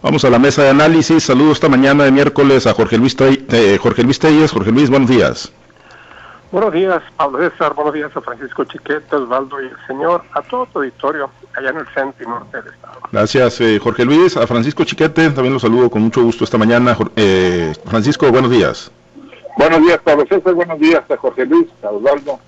Vamos a la mesa de análisis. Saludos esta mañana de miércoles a Jorge Luis, eh, Jorge Luis Telles. Jorge Luis, buenos días. Buenos días, Pablo César. Buenos días a Francisco Chiquete, Osvaldo y el señor, a todo tu auditorio allá en el centro y norte del estado. Gracias, eh, Jorge Luis. A Francisco Chiquete también lo saludo con mucho gusto esta mañana. Eh, Francisco, buenos días. Buenos días, Pablo César. Buenos días a Jorge Luis, a Osvaldo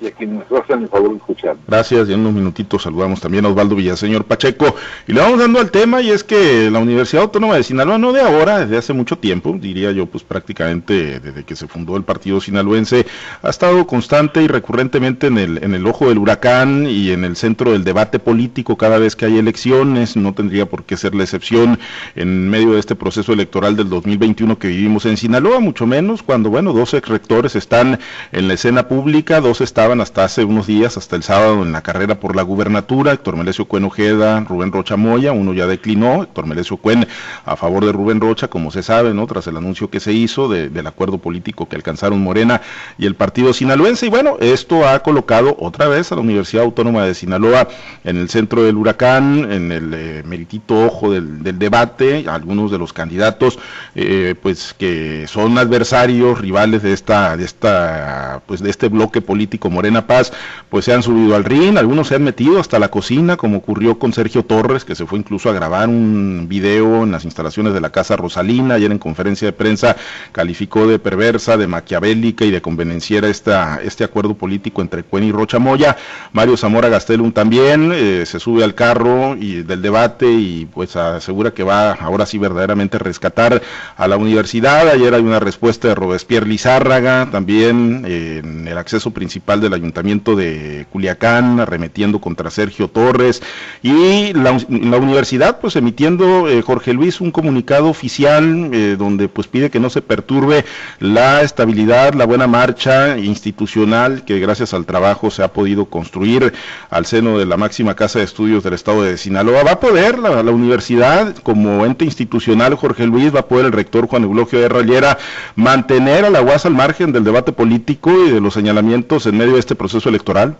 y a quienes nos hacen el favor de escuchar. Gracias, y en unos minutitos saludamos también a Osvaldo Villaseñor Pacheco. Y le vamos dando al tema, y es que la Universidad Autónoma de Sinaloa, no de ahora, desde hace mucho tiempo, diría yo, pues prácticamente desde que se fundó el partido sinaloense, ha estado constante y recurrentemente en el, en el ojo del huracán y en el centro del debate político cada vez que hay elecciones, no tendría por qué ser la excepción en medio de este proceso electoral del 2021 que vivimos en Sinaloa, mucho menos cuando, bueno, dos ex rectores están en la escena pública, dos estados hasta hace unos días, hasta el sábado, en la carrera por la gubernatura, Héctor Melesio Cuen Ojeda, Rubén Rocha Moya, uno ya declinó, Héctor Melesio Cuen a favor de Rubén Rocha, como se sabe, ¿no? tras el anuncio que se hizo del acuerdo político que alcanzaron Morena y el partido sinaloense, y bueno, esto ha colocado otra vez a la Universidad Autónoma de Sinaloa en el centro del huracán, en el eh, meritito ojo del, debate, algunos de los candidatos, eh, pues que son adversarios, rivales de esta, de esta, pues de este bloque político Morena Paz, pues se han subido al ring, algunos se han metido hasta la cocina, como ocurrió con Sergio Torres, que se fue incluso a grabar un video en las instalaciones de la Casa Rosalina, ayer en conferencia de prensa calificó de perversa, de maquiavélica y de convenenciera esta, este acuerdo político entre Cuen y Rocha Moya. Mario Zamora Gastelum también eh, se sube al carro y del debate y pues asegura que va ahora sí verdaderamente a rescatar a la universidad. Ayer hay una respuesta de Robespierre Lizárraga, también eh, en el acceso principal de del Ayuntamiento de Culiacán, arremetiendo contra Sergio Torres, y la, universidad, pues emitiendo, eh, Jorge Luis, un comunicado oficial eh, donde pues pide que no se perturbe la estabilidad, la buena marcha institucional que gracias al trabajo se ha podido construir al seno de la máxima casa de estudios del estado de Sinaloa. Va a poder la, universidad, como ente institucional, Jorge Luis, va a poder el rector Juan Eulogio de Rayera mantener a la UAS al margen del debate político y de los señalamientos en medio este proceso electoral?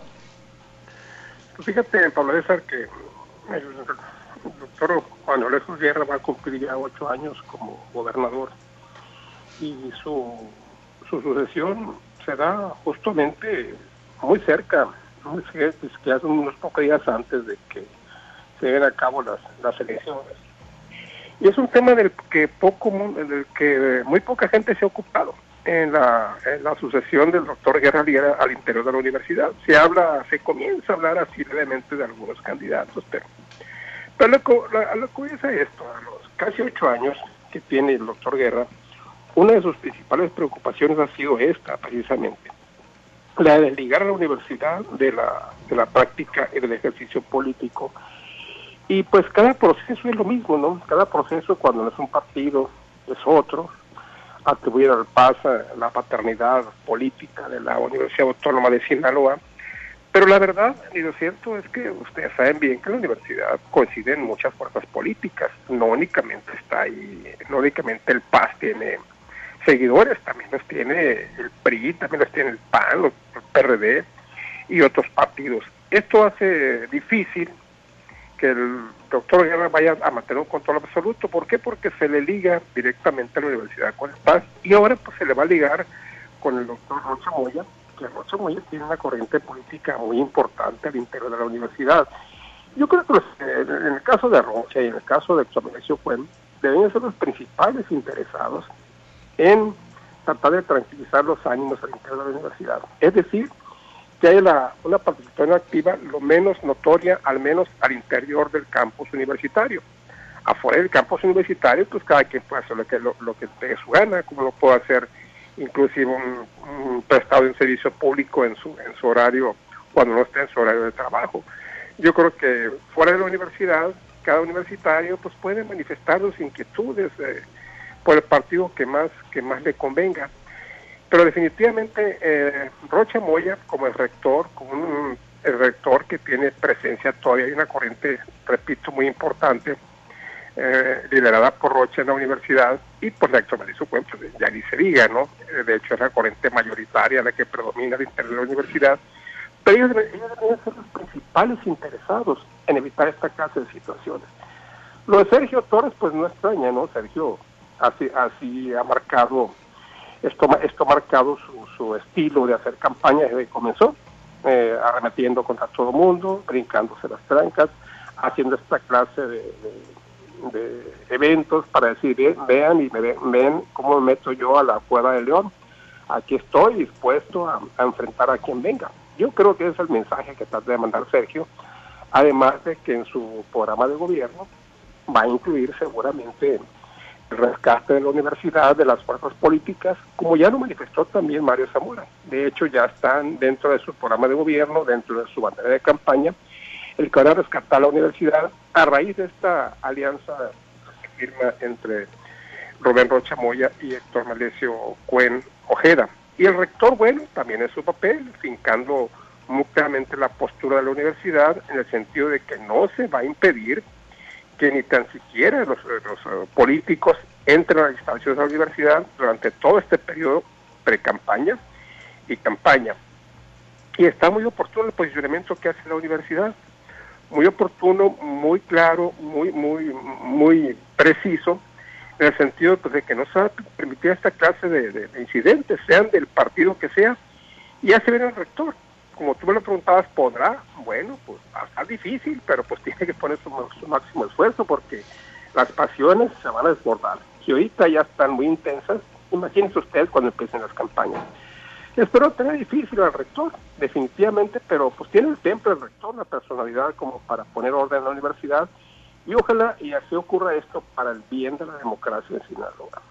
Fíjate, Pablo César, que el doctor Juan Alejo Guerra va a cumplir ya ocho años como gobernador y su, su sucesión será justamente muy cerca, muy que hace unos pocos días antes de que se den a cabo las, las elecciones. Y es un tema del que poco, del que muy poca gente se ha ocupado en la, sucesión del doctor Guerra Liera al interior de la universidad. Se habla, se comienza a hablar así levemente de algunos candidatos, pero, pero lo, que es esto, a los casi ocho años que tiene el doctor Guerra, una de sus principales preocupaciones ha sido esta, precisamente, la de desligar a la universidad de la, de la práctica y del ejercicio político. Y pues cada proceso es lo mismo, ¿no? Cada proceso cuando no es un partido es otro, atribuir al PAS la paternidad política de la Universidad Autónoma de Sinaloa. Pero la verdad, y lo cierto es que ustedes saben bien que la universidad coincide en muchas fuerzas políticas. No únicamente está ahí, no únicamente el PAS tiene seguidores, también los tiene el PRI, también los tiene el PAN, el PRD y otros partidos. Esto hace difícil que el doctor Guerra vaya a mantener un control absoluto. ¿Por qué? Porque se le liga directamente a la Universidad con el Paz y ahora pues se le va a ligar con el doctor Rocha Moya, que Rocha Moya tiene una corriente política muy importante al interior de la universidad. Yo creo que en el caso de Rocha y en el caso de Examinación Cuen, deben ser los principales interesados en tratar de tranquilizar los ánimos al interior de la universidad. Es decir, que haya una participación activa lo menos notoria, al menos al interior del campus universitario. Afuera del campus universitario, pues cada quien puede hacer lo que, lo, que tenga su gana, como lo puede hacer inclusive un, prestado de un servicio público en su, en su horario, cuando no esté en su horario de trabajo. Yo creo que fuera de la universidad, cada universitario pues puede manifestar sus inquietudes eh, por el partido que más, que más le convenga. Pero definitivamente eh, Rocha Moya, como el rector, como un, el rector que tiene presencia todavía, hay una corriente, repito, muy importante, eh, liderada por Rocha en la universidad y por la Mauricio Cuentos, ya ni se diga, ¿no? Eh, de hecho es la corriente mayoritaria la que predomina al interior de la universidad, pero ellos, ellos deben ser los principales interesados en evitar esta clase de situaciones. Lo de Sergio Torres, pues no extraña, ¿no? Sergio así, así ha marcado, esto, esto ha marcado su, estilo de hacer campaña desde que comenzó, eh, arremetiendo contra todo el mundo, brincándose las trancas, haciendo esta clase de, eventos para decir, vean y me ven, cómo me meto yo a la cueva de León. Aquí estoy dispuesto a, a enfrentar a quien venga. Yo creo que ese es el mensaje que trata de mandar Sergio, además de que en su programa de gobierno va a incluir seguramente el rescate de la universidad, de las fuerzas políticas, como ya lo manifestó también Mario Zamora. De hecho, ya están dentro de su programa de gobierno, dentro de su bandera de campaña, el que van a rescatar la universidad a raíz de esta alianza que firma entre Rubén Rocha Moya y Héctor Malesio Cuen Ojeda. Y el rector, bueno, también es su papel, fincando muy claramente la postura de la universidad en el sentido de que no se va a impedir que ni tan siquiera los, eh, políticos entren a las instalaciones de la universidad durante todo este periodo pre-campaña y campaña. Y está muy oportuno el posicionamiento que hace la universidad, muy oportuno, muy claro, muy, muy, muy preciso, en el sentido pues, de que no se va a permitir esta clase de, incidentes, sean del partido que sea, y hace ver al rector como tú me lo preguntabas, ¿podrá? Bueno, pues va a estar difícil, pero pues tiene que poner su, máximo esfuerzo porque las pasiones se van a desbordar. Si ahorita ya están muy intensas, imagínense ustedes cuando empiecen las campañas. Espero tener difícil al rector, definitivamente, pero pues tiene el temple el rector, la personalidad como para poner orden en la universidad y ojalá y así ocurra esto para el bien de la democracia en Sinaloa.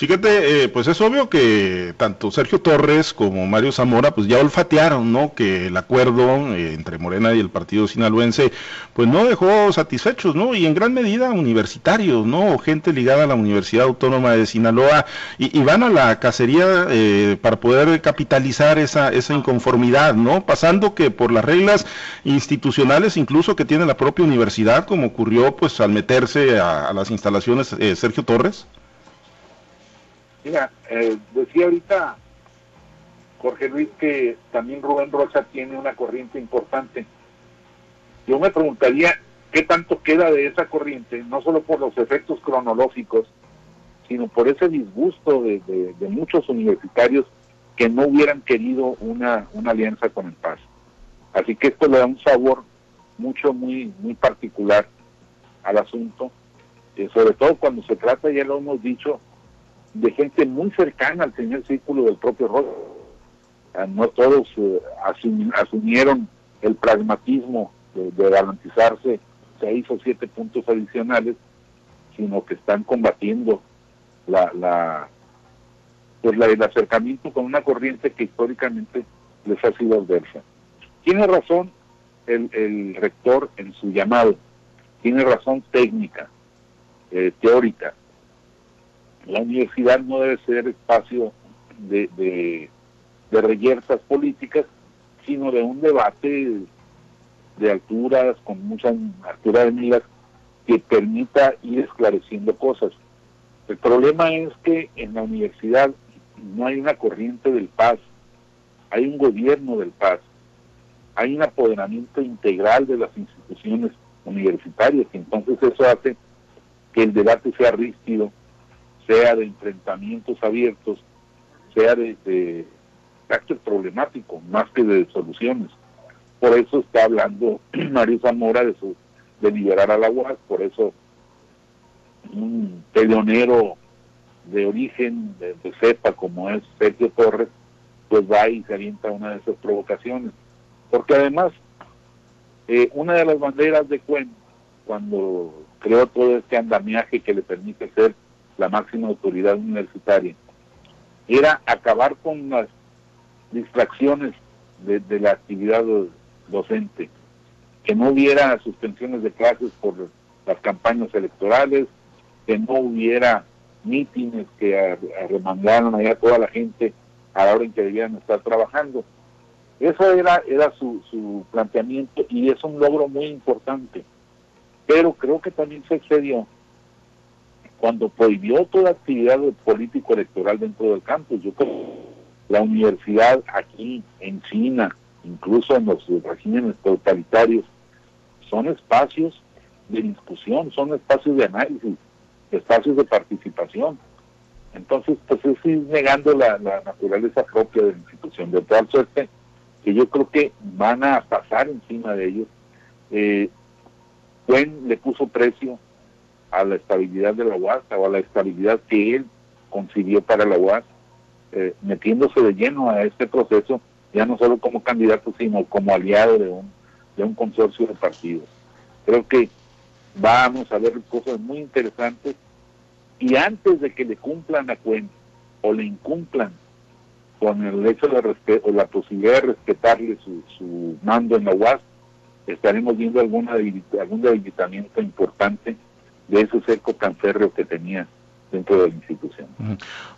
Eh, pues es obvio que tanto Sergio Torres como Mario Zamora pues ya olfatearon, ¿no? Que el acuerdo eh, entre Morena y el partido sinaloense pues no dejó satisfechos, ¿no? Y en gran medida universitarios, ¿no? O gente ligada a la Universidad Autónoma de Sinaloa y, van a la cacería eh, para poder capitalizar esa, esa inconformidad, ¿no? Pasando que por las reglas institucionales incluso que tiene la propia universidad, como ocurrió pues al meterse a las instalaciones Sergio Torres. Mira, eh, decía ahorita Jorge Luis que también Rubén Rocha tiene una corriente importante. Yo me preguntaría qué tanto queda de esa corriente, no solo por los efectos cronológicos, sino por ese disgusto de, muchos universitarios que no hubieran querido una, alianza con el Paz. Así que esto le da un sabor mucho, muy, muy particular al asunto, eh, sobre todo cuando se trata, ya lo hemos dicho, de gente muy cercana al primer círculo del propio Rocha. Ah, no todos eh, asumieron el pragmatismo de, garantizarse seis o siete puntos adicionales, sino que están combatiendo la, la, pues la, el acercamiento con una corriente que históricamente les ha sido adversa. Tiene razón el, el rector en su llamado, tiene razón técnica, eh, teórica, la universidad no debe ser espacio de, de, reyertas políticas, sino de un debate de alturas, con mucha altura de miras, que permita ir esclareciendo cosas. El problema es que en la universidad no hay una corriente del paz, hay un gobierno del paz, hay un apoderamiento integral de las instituciones universitarias, y entonces eso hace que el debate sea rígido sea de enfrentamientos abiertos, sea de, carácter problemático, más que de soluciones. Por eso está hablando Mario Zamora de, su, de liberar a la UAS, por eso un peleonero de origen, de, cepa, como es Sergio Torres, pues va y se avienta una de esas provocaciones. Porque además, eh, una de las banderas de Cuen, cuando creó todo este andamiaje que le permite ser la máxima autoridad universitaria, era acabar con las distracciones de, la actividad docente, que no hubiera suspensiones de clases por las campañas electorales, que no hubiera mítines que arremangaran allá toda la gente a la hora en que debían estar trabajando. Eso era, era su, su planteamiento y es un logro muy importante. Pero creo que también se excedió cuando prohibió toda actividad político electoral dentro del campus. Yo creo que la universidad aquí en China, incluso en los regímenes totalitarios, son espacios de discusión, son espacios de análisis, espacios de participación. Entonces, pues es ir negando la, naturaleza propia de la institución, de tal suerte que yo creo que van a pasar encima de ellos. Eh, le puso precio a la estabilidad de la UAS o a la estabilidad que él concibió para la UAS, eh, metiéndose de lleno a este proceso, ya no solo como candidato, sino como aliado de un, de un consorcio de partidos. Creo que vamos a ver cosas muy interesantes y antes de que le cumplan a cuenta o le incumplan con el hecho de respeto, la posibilidad de respetarle su, su mando en la UAS, estaremos viendo alguna algún debilitamiento importante de ese cerco tan férreo que tenía dentro de la institución.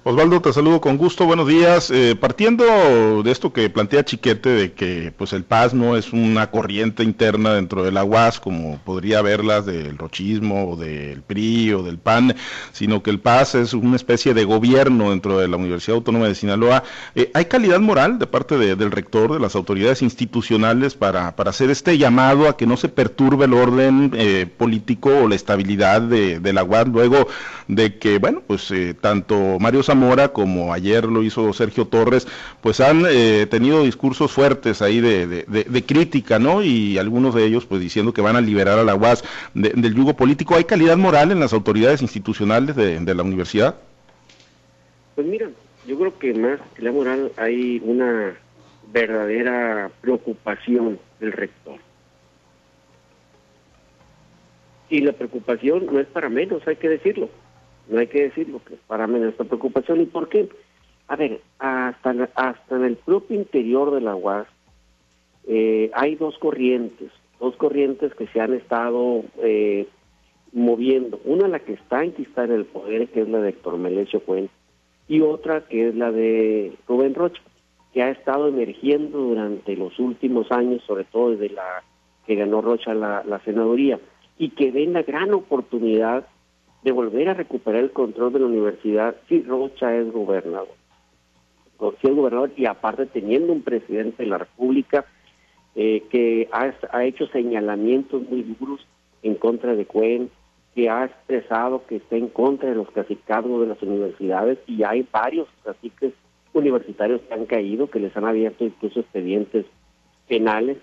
Osvaldo, te saludo con gusto, buenos días. Eh, partiendo de esto que plantea Chiquete, de que pues el PAS no es una corriente interna dentro de la UAS, como podría verlas del rochismo, o del PRI o del PAN, sino que el PAS es una especie de gobierno dentro de la Universidad Autónoma de Sinaloa. Eh, ¿Hay calidad moral de parte del rector, de las autoridades institucionales para, hacer este llamado a que no se perturbe el orden eh, político o la estabilidad de, de la UAS luego de que bueno, pues eh, tanto Mario Zamora como ayer lo hizo Sergio Torres, pues han eh, tenido discursos fuertes ahí de, crítica, ¿no? Y algunos de ellos pues diciendo que van a liberar a la UAS del yugo político. ¿Hay calidad moral en las autoridades institucionales de, la universidad? Pues mira, yo creo que más que la moral hay una verdadera preocupación del rector. Y la preocupación no es para menos, hay que decirlo no hay que decirlo, que es para mí nuestra preocupación. ¿Y por qué? A ver, hasta, hasta en el propio interior de la UAS eh, hay dos corrientes, dos corrientes que se han estado eh, moviendo. Una la que está enquistada en el poder, que es la de Héctor Melesio Cuen, y otra que es la de Rubén Rocha, que ha estado emergiendo durante los últimos años, sobre todo desde la que ganó Rocha la, la senaduría, y que ven la gran oportunidad de volver a recuperar el control de la universidad si Rocha es gobernador. Si es gobernador y aparte teniendo un presidente de la República eh, que ha, ha, hecho señalamientos muy duros en contra de Cuen, que ha expresado que está en contra de los cacicados de las universidades y hay varios caciques universitarios que han caído, que les han abierto incluso expedientes penales.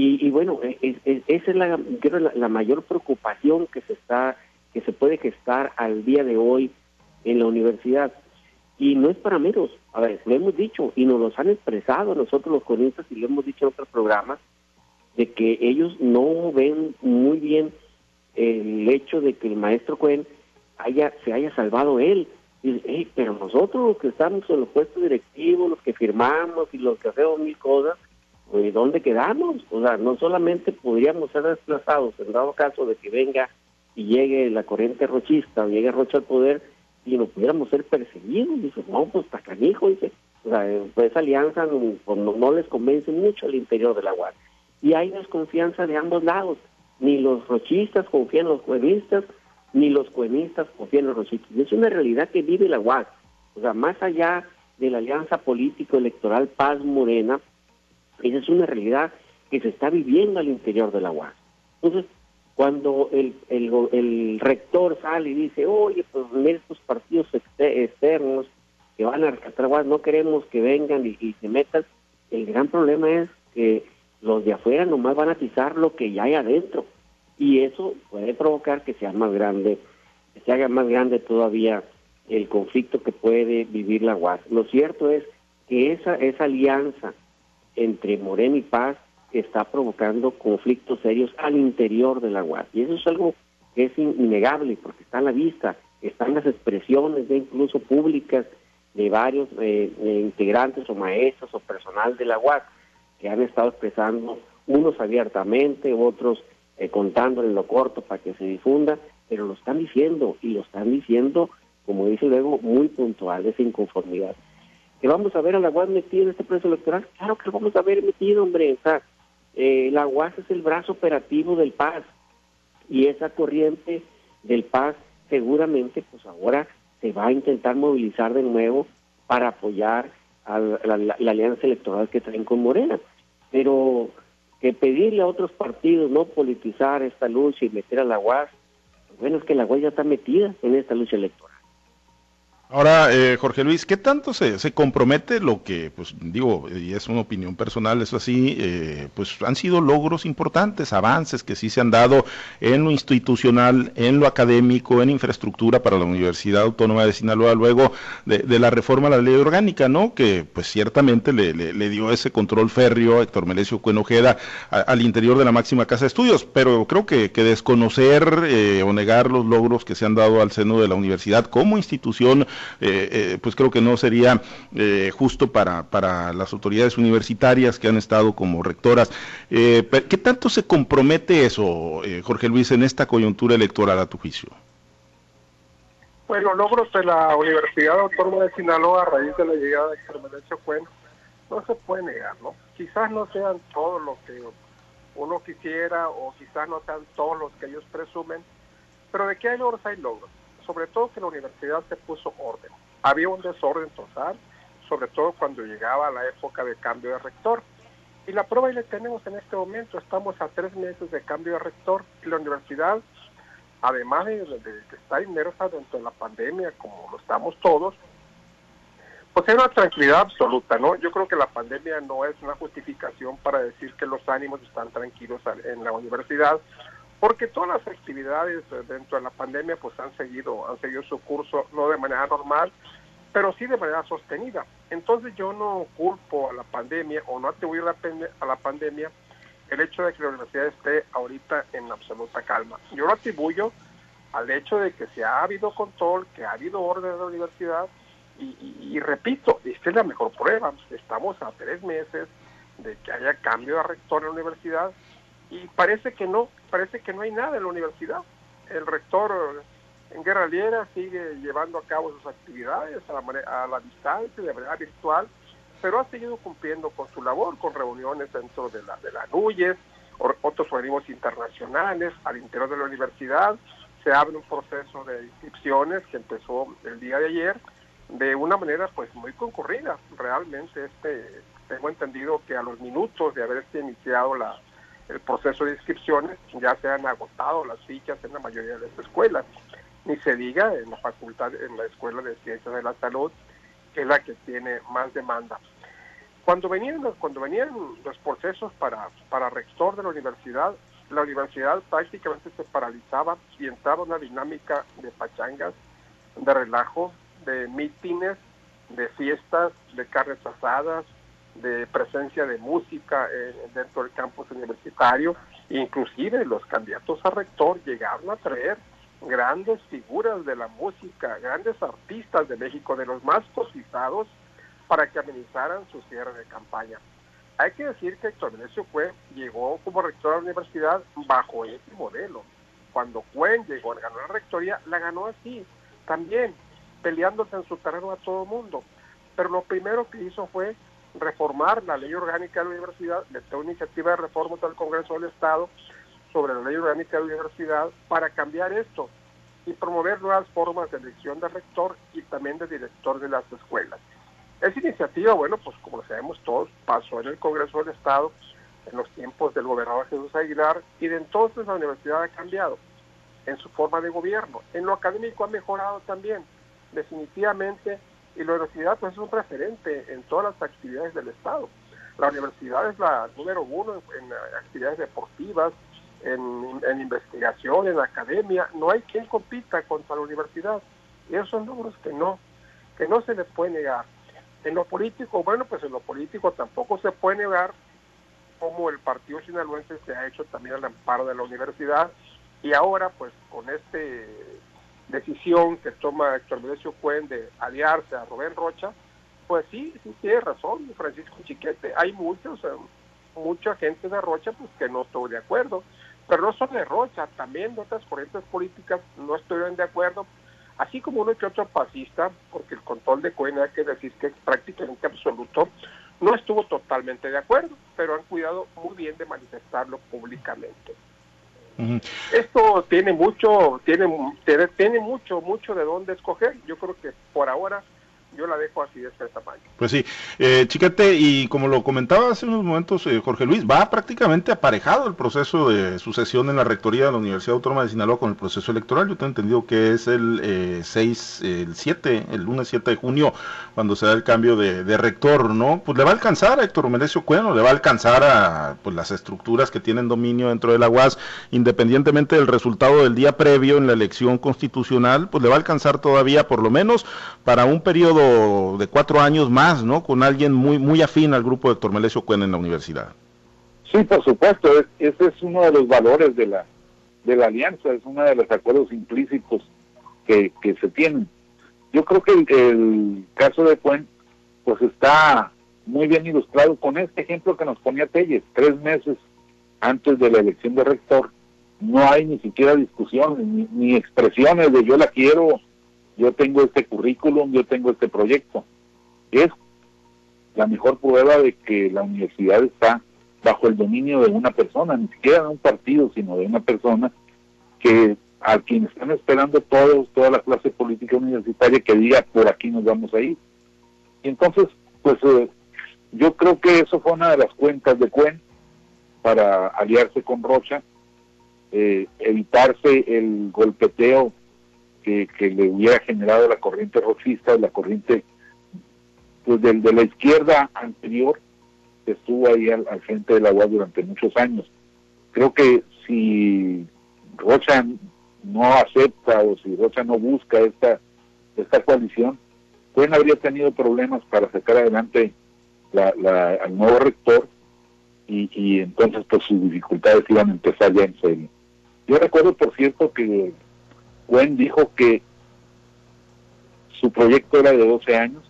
Y, bueno, esa es la, la, la mayor preocupación que se está que se puede gestar al día de hoy en la universidad. Y no es para menos, a ver, lo hemos dicho y nos lo han expresado nosotros los comunistas y lo hemos dicho en otros programas, de que ellos no ven muy bien el hecho de que el maestro Cuen haya, se haya salvado él. Y, pero nosotros los que estamos en los puestos directivos, los que firmamos y los que hacemos mil cosas, pues ¿dónde quedamos? O sea, no solamente podríamos ser desplazados en dado caso de que venga y llegue la corriente rochista o llegue Rocha al poder y no pudiéramos ser perseguidos. Dice, no, pues está canijo, dice. O sea, pues esa alianza pues, no, les convence mucho al interior de la UAS. Y hay desconfianza de ambos lados. Ni los rochistas confían en los cuenistas, ni los cuenistas confían en los rochistas. es una realidad que vive la UAS. O sea, más allá de la alianza político-electoral Paz Morena, esa es una realidad que se está viviendo al interior de la UAS. Entonces, cuando el, el, rector sale y dice, oye, pues estos partidos externos que van a rescatar no queremos que vengan y, se metan, el gran problema es que los de afuera nomás van a atizar lo que ya hay adentro y eso puede provocar que sea más grande, que se haga más grande todavía el conflicto que puede vivir la UAS. Lo cierto es que esa, esa alianza entre Moreno y Paz está provocando conflictos serios al interior de la UAS. Y eso es algo que es innegable porque está a la vista, están las expresiones de incluso públicas de varios eh, integrantes o maestros o personal de la UAS que han estado expresando, unos abiertamente, otros eh, contándole lo corto para que se difunda, pero lo están diciendo y lo están diciendo, como dice luego, muy puntual, esa inconformidad. ¿Que vamos a ver a la UAS metida en este proceso electoral? Claro que lo vamos a ver metido, hombre. O sea, eh, la UAS es el brazo operativo del Paz y esa corriente del Paz seguramente pues ahora se va a intentar movilizar de nuevo para apoyar a la, alianza electoral que traen con Morena. Pero que pedirle a otros partidos no politizar esta lucha y meter a la UAS, bueno, es que la UAS ya está metida en esta lucha electoral. Ahora, eh, Jorge Luis, ¿qué tanto se, se, compromete lo que, pues digo, y es una opinión personal, eso así, eh, pues han sido logros importantes, avances que sí se han dado en lo institucional, en lo académico, en infraestructura para la Universidad Autónoma de Sinaloa, luego de, la reforma a la ley orgánica, ¿no? Que pues ciertamente le, le, dio ese control férreo a Héctor Melesio Cuenojeda al interior de la máxima casa de estudios, pero creo que, que desconocer eh, o negar los logros que se han dado al seno de la universidad como institución, eh, eh, pues creo que no sería eh, justo para, para las autoridades universitarias que han estado como rectoras. ¿Qué tanto se compromete eso, Jorge Luis, en esta coyuntura electoral a tu juicio? Bueno, logros de la Universidad Autónoma de Sinaloa a raíz de la llegada de Carmencio Cuen no se puede negar, ¿no? Quizás no sean todos los que uno quisiera o quizás no sean todos los que ellos presumen, pero de qué hay logros hay logros sobre todo que la universidad se puso orden. Había un desorden total, sobre todo cuando llegaba la época de cambio de rector. Y la prueba ahí la tenemos en este momento. Estamos a tres meses de cambio de rector y la universidad, además de, que está inmersa dentro de la pandemia, como lo estamos todos, pues hay una tranquilidad absoluta, ¿no? Yo creo que la pandemia no es una justificación para decir que los ánimos están tranquilos en la universidad, porque todas las actividades dentro de la pandemia pues han seguido han seguido su curso no de manera normal pero sí de manera sostenida. Entonces yo no culpo a la pandemia o no atribuyo a la pandemia el hecho de que la universidad esté ahorita en absoluta calma. Yo lo atribuyo al hecho de que se ha habido control que ha habido orden en la universidad y, y repito esta es la mejor prueba. Estamos a tres meses de que haya cambio de rector en la universidad y parece que no, parece que no hay nada en la universidad. El rector en Guerra Liera sigue llevando a cabo sus actividades a la, a la distancia, de manera virtual, pero ha seguido cumpliendo con su labor, con reuniones dentro de la, de la NUYES, otros organismos internacionales, al interior de la universidad. Se abre un proceso de inscripciones que empezó el día de ayer de una manera pues muy concurrida. Realmente este tengo entendido que a los minutos de haberse iniciado la, el proceso de inscripciones, ya se han agotado las fichas en la mayoría de las escuelas. Ni se diga en la facultad, en la Escuela de Ciencias de la Salud, que es la que tiene más demanda. Cuando venían, cuando venían los procesos para, para rector de la universidad, la universidad prácticamente se paralizaba y entraba una dinámica de pachangas, de relajo, de mítines, de fiestas, de carnes asadas, de presencia de música eh, dentro del campus universitario, inclusive los candidatos a rector llegaron a traer grandes figuras de la música, grandes artistas de México, de los más cotizados, para que amenizaran su cierre de campaña. Hay que decir que Héctor Venecio fue, llegó como rector a la universidad bajo ese modelo. Cuando Cuen llegó, a ganar la rectoría, la ganó así, también peleándose en su terreno a todo mundo. Pero lo primero que hizo fue reformar la ley orgánica de la universidad, meter una iniciativa de reforma al Congreso del Estado sobre la ley orgánica de la universidad para cambiar esto y promover nuevas formas de elección de rector y también de director de las escuelas. Esa iniciativa, bueno, pues como sabemos todos, pasó en el Congreso del Estado en los tiempos del gobernador Jesús Aguilar y de entonces la universidad ha cambiado en su forma de gobierno. En lo académico ha mejorado también. Definitivamente y la universidad pues, es un referente en todas las actividades del Estado. La universidad es la número uno en, actividades deportivas, en, investigación, en academia. No hay quien compita contra la universidad. Y esos son logros que no, que no se les puede negar. En lo político, bueno, pues en lo político tampoco se puede negar como el partido sinaloense se ha hecho también al amparo de la universidad y ahora pues con este decisión que toma Héctor Medecio Cuen de aliarse a Rubén Rocha, pues sí, sí tiene razón Francisco Chiquete. Hay muchos, eh, mucha gente de Rocha pues que no estoy de acuerdo, pero no solo de Rocha, también de otras corrientes políticas no estuvieron de acuerdo, así como uno que otro pasista, porque el control de Cuen hay que decir que es prácticamente absoluto, no estuvo totalmente de acuerdo, pero han cuidado muy bien de manifestarlo públicamente. Esto tiene mucho, tiene, tiene mucho, mucho de dónde escoger. Yo creo que por ahora yo la dejo así de ese tamaño. Pues sí, eh, Chiquete, y como lo comentaba hace unos momentos eh, Jorge Luis, va prácticamente aparejado el proceso de sucesión en la rectoría de la Universidad Autónoma de Sinaloa con el proceso electoral. Yo tengo entendido que es el eh, 6, el 7, el lunes 7 de junio, cuando se da el cambio de, rector, ¿no? Pues le va a alcanzar a Héctor Menecio Cueno, le va a alcanzar a pues, las estructuras que tienen dominio dentro de la UAS, independientemente del resultado del día previo en la elección constitucional, pues le va a alcanzar todavía por lo menos para un periodo de cuatro años más, ¿no? Con alguien muy, muy afín al grupo de Héctor Melesio en la universidad. Sí, por supuesto, ese es uno de los valores de la, de la alianza, es uno de los acuerdos implícitos que, que se tienen. Yo creo que el, caso de Cuen, pues está muy bien ilustrado con este ejemplo que nos ponía Telles, tres meses antes de la elección de rector, no hay ni siquiera discusión, ni, ni expresiones de yo la quiero, yo tengo este currículum, yo tengo este proyecto. Es la mejor prueba de que la universidad está bajo el dominio de una persona, ni siquiera de un partido, sino de una persona que a quien están esperando todos, toda la clase política universitaria que diga por aquí nos vamos a ir. Y entonces, pues eh, yo creo que eso fue una de las cuentas de Cuen para aliarse con Rocha, eh, evitarse el golpeteo que, le hubiera generado la corriente rochista, la corriente pues de, de la izquierda anterior que estuvo ahí al, frente de la UAS durante muchos años. Creo que si Rocha no acepta o si Rocha no busca esta, esta coalición, pues habría tenido problemas para sacar adelante la, la, al nuevo rector y, y entonces pues sus dificultades iban a empezar ya en serio. Yo recuerdo, por cierto, que Gwen dijo que su proyecto era de 12 años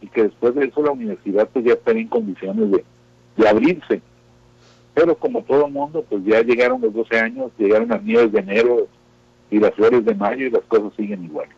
y que después de eso la universidad pues ya estaría en condiciones de, de abrirse. Pero como todo mundo, pues ya llegaron los 12 años, llegaron las nieves de enero y las flores de mayo y las cosas siguen igual.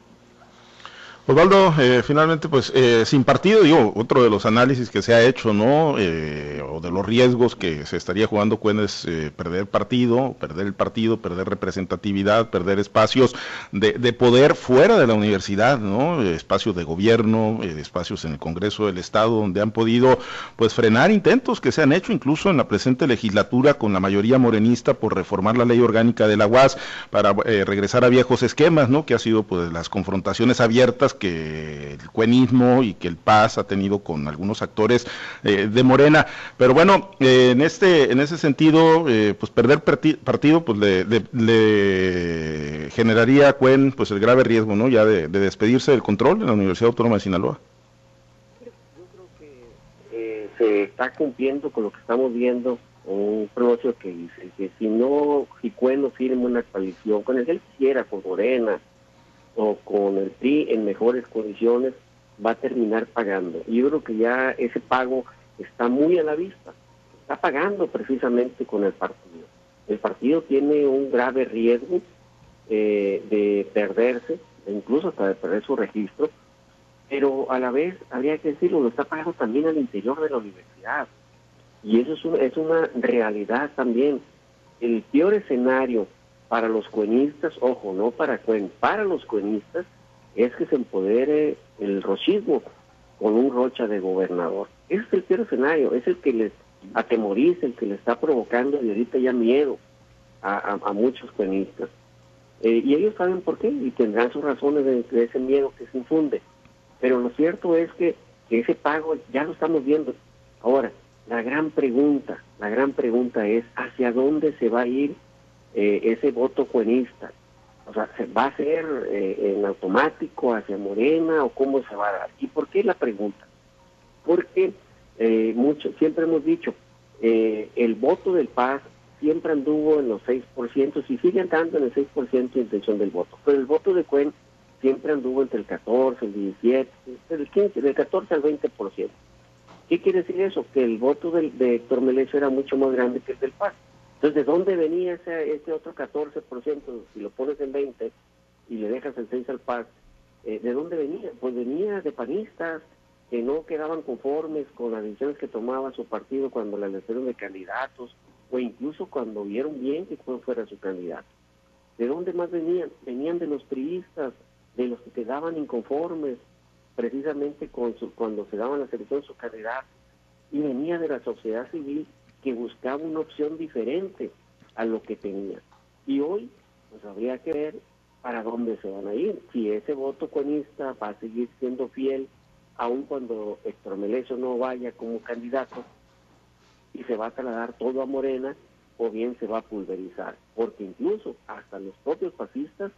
Osvaldo, eh, finalmente, pues eh, sin partido, digo, otro de los análisis que se ha hecho, ¿no? Eh, o de los riesgos que se estaría jugando Cuen es perder partido, perder el partido, perder representatividad, perder espacios de, de, poder fuera de la universidad, ¿no? Espacios de gobierno, espacios en el Congreso del Estado, donde han podido, pues, frenar intentos que se han hecho incluso en la presente legislatura con la mayoría morenista por reformar la ley orgánica de la UAS para regresar a viejos esquemas, ¿no? Que ha sido, pues, las confrontaciones abiertas que el cuenismo y que el paz ha tenido con algunos actores eh, de Morena. Pero bueno, eh, en este en ese sentido, eh, pues perder partido pues le, generaría a Cuen pues el grave riesgo, ¿no? Ya de, despedirse del control en la Universidad Autónoma de Sinaloa. Yo creo que se está cumpliendo con lo que estamos viendo un pronóstico que dice que si no, si Cuen no firma una coalición con el que él quisiera, con Morena, o con el PRI en mejores condiciones va a terminar pagando. Y yo creo que ya ese pago está muy a la vista. Está pagando precisamente con el partido. El partido tiene un grave riesgo eh, de perderse, incluso hasta de perder su registro, pero a la vez, habría que decirlo, lo está pagando también al interior de la universidad. Y eso es una, es una realidad también. El peor escenario para los cuenistas, ojo, no para cuen, para los cuenistas es que se empodere el rochismo con un rocha de gobernador. Ese es el peor escenario, es el que les atemoriza, el que le está provocando y ahorita ya miedo a, muchos cuenistas. Eh, y ellos saben por qué y tendrán sus razones de, ese miedo que se infunde. Pero lo cierto es que ese pago ya lo estamos viendo. Ahora, la gran pregunta, la gran pregunta es hacia dónde se va a ir eh, ese voto cuenista? O sea, ¿va a ser eh, en automático hacia Morena o cómo se va a dar? ¿Y por qué la pregunta? Porque eh, mucho, siempre hemos dicho, el voto del Paz siempre anduvo en los 6% y sigue andando en el 6% de intención del voto, pero el voto de Cuen siempre anduvo entre el 14, el 17, el 15, del 14 al 20%. ¿Qué quiere decir eso? Que el voto del, de Héctor Melesio era mucho más grande que el del Paz. Entonces, ¿de dónde venía ese, ese otro 14%? Si lo pones en 20 y le dejas el 6 al PAS, eh, ¿de dónde venía? Pues venía de panistas que no quedaban conformes con las decisiones que tomaba su partido cuando la elección de candidatos o incluso cuando vieron bien que fuera su candidato. ¿De dónde más venían? Venían de los priistas, de los que quedaban inconformes precisamente con su, cuando se daban las elecciones su calidad y venía de la sociedad civil que buscaba una opción diferente a lo que tenía. Y hoy, pues habría que ver para dónde se van a ir. Si ese voto conista va a seguir siendo fiel, aun cuando Héctor no vaya como candidato, y se va a trasladar todo a Morena, o bien se va a pulverizar. Porque incluso hasta los propios fascistas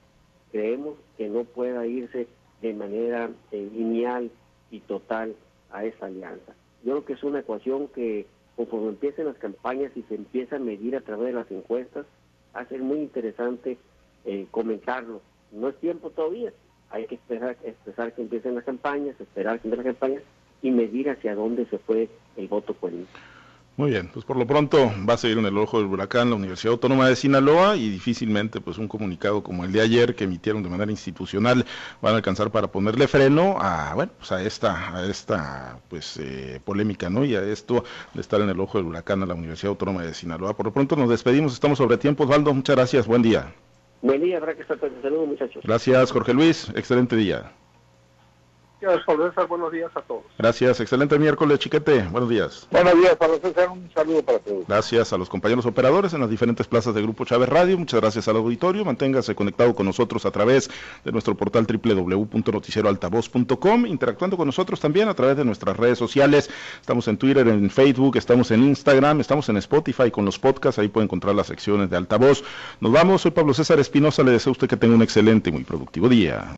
creemos que no pueda irse de manera eh, lineal y total a esa alianza. Yo creo que es una ecuación que conforme empiecen las campañas y se empieza a medir a través de las encuestas, va a ser muy interesante eh, comentarlo. No es tiempo todavía, hay que esperar, que empiecen las campañas, esperar que empiecen las campañas y medir hacia dónde se fue el voto político. Muy bien, pues por lo pronto va a seguir en el ojo del huracán la Universidad Autónoma de Sinaloa y difícilmente pues un comunicado como el de ayer que emitieron de manera institucional van a alcanzar para ponerle freno a bueno pues a esta a esta pues eh, polémica no y a esto de estar en el ojo del huracán a la Universidad Autónoma de Sinaloa. Por lo pronto nos despedimos, estamos sobre tiempo, Osvaldo, muchas gracias, buen día. Buen día, habrá que estar saludos muchachos. Gracias Jorge Luis, excelente día. Gracias, buenos días a todos. Gracias, excelente miércoles, Chiquete, buenos días. Buenos días, para César, un saludo para todos. Gracias a los compañeros operadores en las diferentes plazas de Grupo Chávez Radio, muchas gracias al auditorio, manténgase conectado con nosotros a través de nuestro portal www.noticieroaltavoz.com, interactuando con nosotros también a través de nuestras redes sociales, estamos en Twitter, en Facebook, estamos en Instagram, estamos en Spotify con los podcasts, ahí puede encontrar las secciones de Altavoz. Nos vamos, soy Pablo César Espinosa, le deseo a usted que tenga un excelente y muy productivo día.